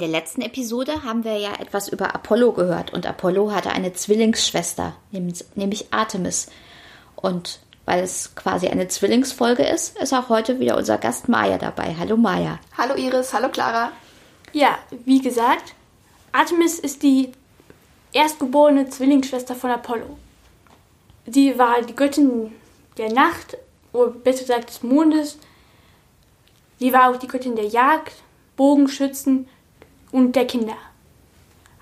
der letzten Episode haben wir ja etwas über Apollo gehört und Apollo hatte eine Zwillingsschwester, nämlich Artemis. Und weil es quasi eine Zwillingsfolge ist, ist auch heute wieder unser Gast Maya dabei. Hallo Maya. Hallo Iris, hallo Clara. Ja, wie gesagt, Artemis ist die erstgeborene Zwillingsschwester von Apollo. Sie war die Göttin der Nacht, oder besser gesagt des Mondes. Sie war auch die Göttin der Jagd, Bogenschützen und der Kinder.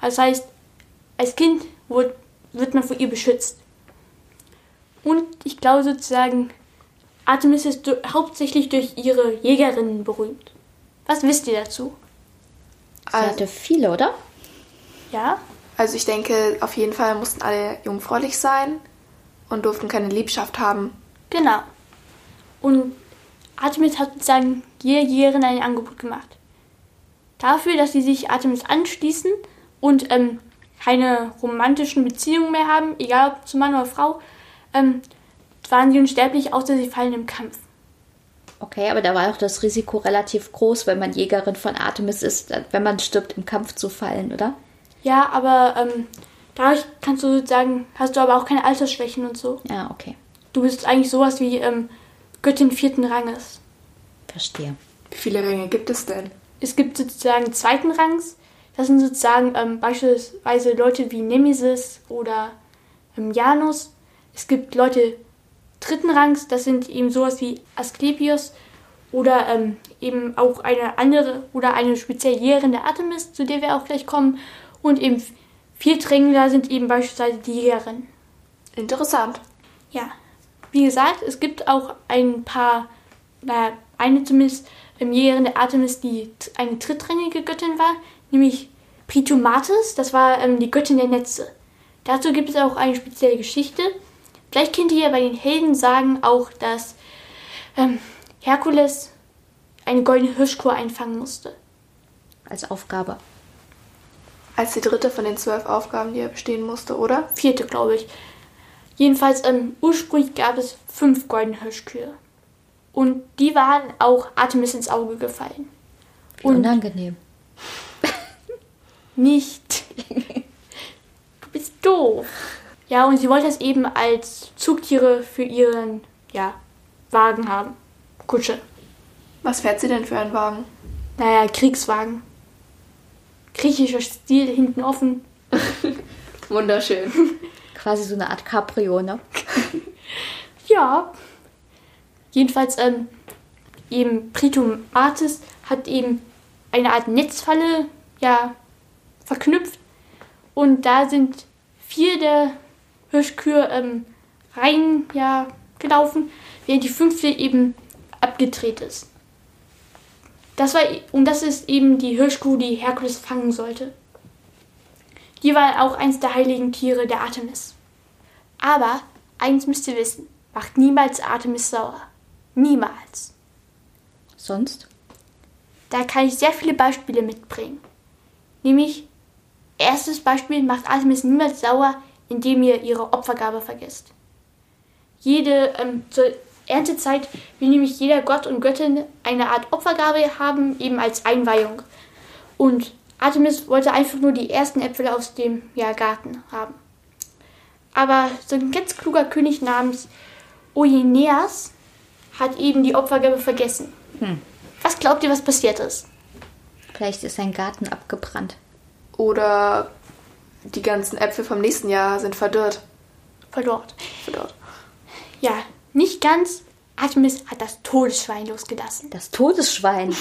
Das heißt, als Kind wird, wird man vor ihr beschützt. Und ich glaube sozusagen, Artemis ist hauptsächlich durch ihre Jägerinnen berühmt. Was wisst ihr dazu? Sie also, hatte viele, oder? Ja. Also ich denke, auf jeden Fall mussten alle jungfräulich sein und durften keine Liebschaft haben. Genau. Und Artemis hat sozusagen jeder Jägerin ein Angebot gemacht dafür, dass sie sich Artemis anschließen und ähm, keine romantischen Beziehungen mehr haben, egal ob zu Mann oder Frau, ähm, waren sie unsterblich, außer sie fallen im Kampf. Okay, aber da war auch das Risiko relativ groß, wenn man Jägerin von Artemis ist, wenn man stirbt, im Kampf zu fallen, oder? Ja, aber ähm, dadurch kannst du sozusagen, hast du aber auch keine Altersschwächen und so. Ja, okay. Du bist eigentlich sowas wie ähm, Göttin vierten Ranges. Verstehe. Wie viele Ränge gibt es denn? Es gibt sozusagen zweiten Rangs. Das sind sozusagen ähm, beispielsweise Leute wie Nemesis oder ähm, Janus. Es gibt Leute dritten Rangs, das sind eben sowas wie Asklepios oder ähm, eben auch eine andere oder eine speziell jährende Artemis, zu der wir auch gleich kommen. Und eben Vierträngler sind eben beispielsweise die Jägerinnen. Interessant. Ja, wie gesagt, es gibt auch ein paar, naja, eine zumindest im Jägerin der Artemis, die eine drittrangige Göttin war, nämlich Pritomatis, das war ähm, die Göttin der Netze. Dazu gibt es auch eine spezielle Geschichte. Vielleicht kennt ihr bei den Helden sagen auch, dass ähm, Herkules eine goldene Hirschkur einfangen musste. Als Aufgabe. Als die dritte von den zwölf Aufgaben, die er bestehen musste, oder? Vierte, glaube ich. Jedenfalls, ähm, ursprünglich gab es fünf goldene Hirschkühe. Und die waren auch Artemis ins Auge gefallen. Wie und unangenehm. nicht. du bist doof. Ja, und sie wollte es eben als Zugtiere für ihren, ja, Wagen haben. Kutsche. Was fährt sie denn für einen Wagen? Naja, Kriegswagen. Griechischer Stil, hinten offen. Wunderschön. Quasi so eine Art Cabrio, ne? ja, Jedenfalls ähm, eben Pritum Artis hat eben eine Art Netzfalle ja verknüpft und da sind vier der Hirschkühe ähm, rein ja gelaufen, während die fünfte eben abgedreht ist. Das war und das ist eben die Hirschkuh, die Herkules fangen sollte. Die war auch eins der heiligen Tiere der Artemis. Aber eins müsst ihr wissen: macht niemals Artemis sauer. Niemals. Sonst? Da kann ich sehr viele Beispiele mitbringen. Nämlich, erstes Beispiel macht Artemis niemals sauer, indem ihr ihre Opfergabe vergisst. Jede, ähm, zur Erntezeit will nämlich jeder Gott und Göttin eine Art Opfergabe haben, eben als Einweihung. Und Artemis wollte einfach nur die ersten Äpfel aus dem ja, Garten haben. Aber so ein ganz kluger König namens Oineas hat eben die Opfergabe vergessen. Hm. Was glaubt ihr, was passiert ist? Vielleicht ist sein Garten abgebrannt. Oder die ganzen Äpfel vom nächsten Jahr sind verdorrt. Verdorrt. Verdorrt. Ja, nicht ganz. Artemis hat das Todesschwein losgelassen. Das Todesschwein?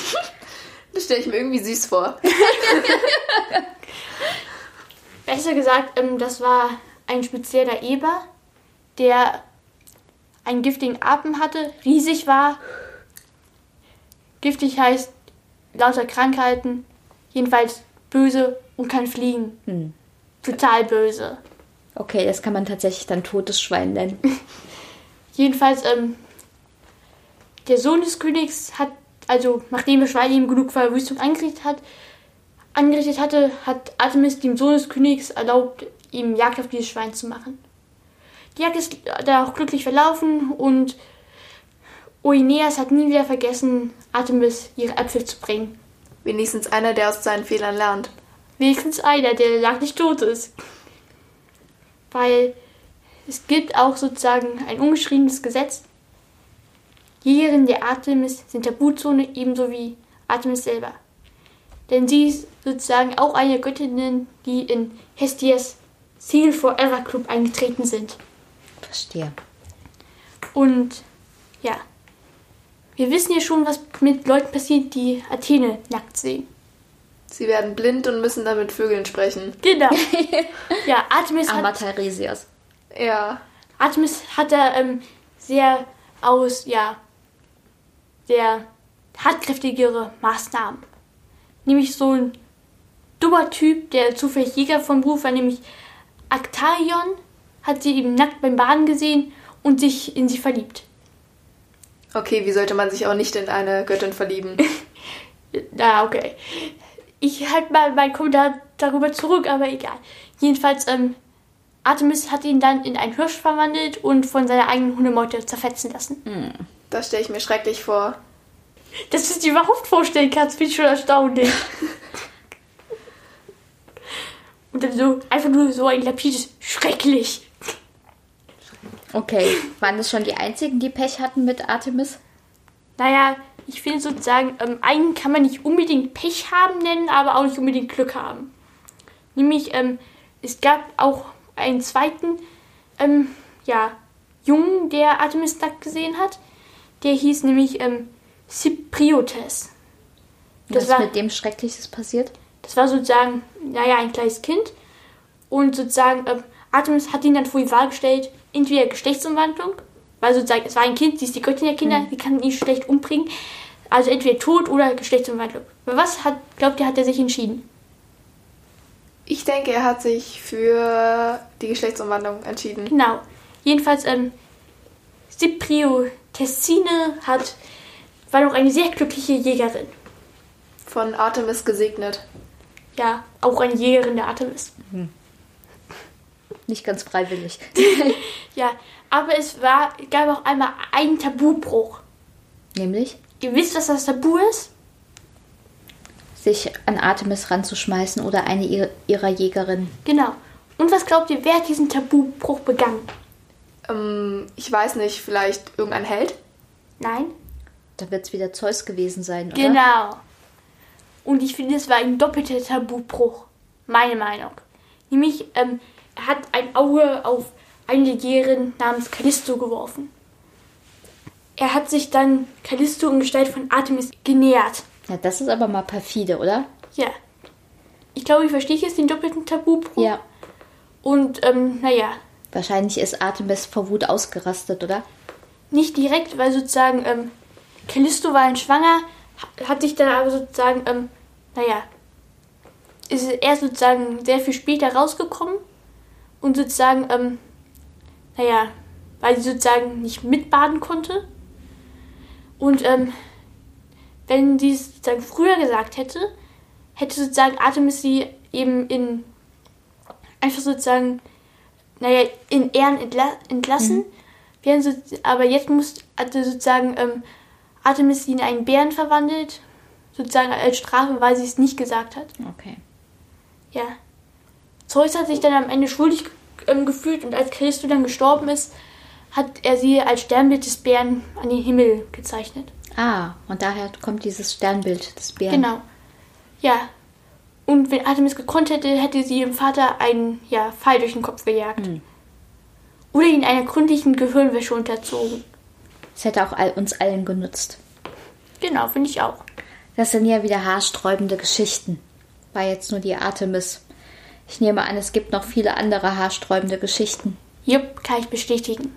das stelle ich mir irgendwie süß vor. Besser gesagt, ähm, das war ein spezieller Eber, der einen giftigen Atem hatte, riesig war. Giftig heißt lauter Krankheiten. Jedenfalls böse und kann fliegen. Hm. Total böse. Okay, das kann man tatsächlich dann totes Schwein nennen. Jedenfalls, ähm, der Sohn des Königs hat, also nachdem das Schwein ihm genug Verwüstung angerichtet hat, angerichtet hatte, hat Artemis dem Sohn des Königs erlaubt, ihm Jagd auf dieses Schwein zu machen. Die Jagd ist da auch glücklich verlaufen und Oineas hat nie wieder vergessen, Artemis ihre Äpfel zu bringen. Wenigstens einer, der aus seinen Fehlern lernt. Wenigstens einer, der lag nicht tot ist. Weil es gibt auch sozusagen ein ungeschriebenes Gesetz. Jägerin der Artemis sind Tabuzone ebenso wie Artemis selber. Denn sie ist sozusagen auch eine Göttin, die in Hestias Single Forever Club eingetreten sind. Verstehe. Und ja, wir wissen ja schon, was mit Leuten passiert, die Athene nackt sehen. Sie werden blind und müssen dann mit Vögeln sprechen. Genau. ja, Artemis hat, Teiresias. Ja. Artemis hat da ähm, sehr aus, ja, sehr hartkräftigere Maßnahmen. Nämlich so ein dummer Typ, der zufällig Jäger vom Beruf war, nämlich Actarion, hat sie eben nackt beim Baden gesehen und sich in sie verliebt. Okay, wie sollte man sich auch nicht in eine Göttin verlieben? Na, okay. Ich halte mal meinen Kommentar darüber zurück, aber egal. Jedenfalls, ähm, Artemis hat ihn dann in einen Hirsch verwandelt und von seiner eigenen Hundemeute zerfetzen lassen. Das stelle ich mir schrecklich vor. Dass du es dir überhaupt vorstellen kannst, finde ich schon erstaunlich. und dann so, einfach nur so ein lapides Schrecklich. Okay, waren das schon die einzigen, die Pech hatten mit Artemis? Naja, ich finde sozusagen, ähm, einen kann man nicht unbedingt Pech haben nennen, aber auch nicht unbedingt Glück haben. Nämlich, ähm, es gab auch einen zweiten, ähm, ja, Jungen, der Artemis nackt gesehen hat. Der hieß nämlich ähm, Cypriotes. Was Das ist war, mit dem Schreckliches passiert? das war sozusagen, naja, ein kleines Kind. Und sozusagen, ähm, Artemis hat ihn dann vor die Wahl gestellt, entweder Geschlechtsumwandlung, weil sozusagen, es war ein Kind, sie ist die Göttin der Kinder, die kann ihn schlecht umbringen. Also entweder Tod oder Geschlechtsumwandlung. Für was hat, glaubt ihr, hat er sich entschieden? Ich denke, er hat sich für die Geschlechtsumwandlung entschieden. Genau. Jedenfalls, ähm, Cyprio Tessine hat, war doch eine sehr glückliche Jägerin. Von Artemis gesegnet. Ja, auch eine Jägerin der Artemis. Nicht ganz freiwillig. Ja, aber es war, gab auch einmal einen Tabubruch. Nämlich, Ihr wisst, was das Tabu ist? sich an Artemis ranzuschmeißen oder eine ihrer- ihrer Jägerinnen. Genau. Und was glaubt ihr, wer hat diesen Tabubruch begangen? Ähm, ich weiß nicht, vielleicht irgendein Held? Nein? Da wird es wieder Zeus gewesen sein, oder? Genau. Und ich finde, es war ein doppelter Tabubruch. Meine Meinung. Nämlich, ähm, er hat ein Auge auf eine Jägerin namens Callisto geworfen. Er hat sich dann Callisto in Gestalt von Artemis genähert. Ja, das ist aber mal perfide, oder? Ja. Ich glaube, ich verstehe jetzt den doppelten Tabubruch. Ja. Und, ähm, naja, Wahrscheinlich ist Artemis vor Wut ausgerastet, oder? nicht direkt, weil sozusagen, ähm, Callisto war ein Schwanger, ha- hat sich dann aber sozusagen, ähm, naja, ist er sozusagen sehr viel später rausgekommen und sozusagen, ähm, naja, weil sie sozusagen nicht mitbaden konnte. Und, ähm, wenn sie es sozusagen früher gesagt hätte, hätte sozusagen Artemis sie eben in, einfach sozusagen, naja, in Ehren entla entlassen. Während so, aber jetzt muss, hatte sozusagen ähm, Artemis sie in einen Bären verwandelt, sozusagen als Strafe, weil sie es nicht gesagt hat. Okay. Ja. Zeus hat sich dann am Ende schuldig ähm, gefühlt und als Christo dann gestorben ist, hat er sie als Sternbild des Bären an den Himmel gezeichnet. Ah, und daher kommt dieses Sternbild des Bären. Genau. Ja. Und wenn Artemis gekonnt hätte, hätte sie ihrem Vater einen ja, Pfeil durch den Kopf gejagt. Oder ihn einer gründlichen Gehirnwäsche unterzogen. Es hätte auch all, uns allen genutzt. Genau, finde ich auch. Das sind ja wieder haarsträubende Geschichten. War jetzt nur die Artemis. Ich nehme an, es gibt noch viele andere haarsträubende Geschichten. Jupp, kann ich bestätigen.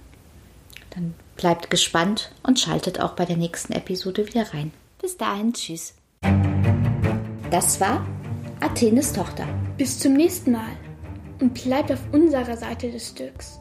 Dann bleibt gespannt und schaltet auch bei der nächsten Episode wieder rein. Bis dahin, tschüss. Das war Athenes Tochter. Bis zum nächsten Mal und bleibt auf unserer Seite des Stücks.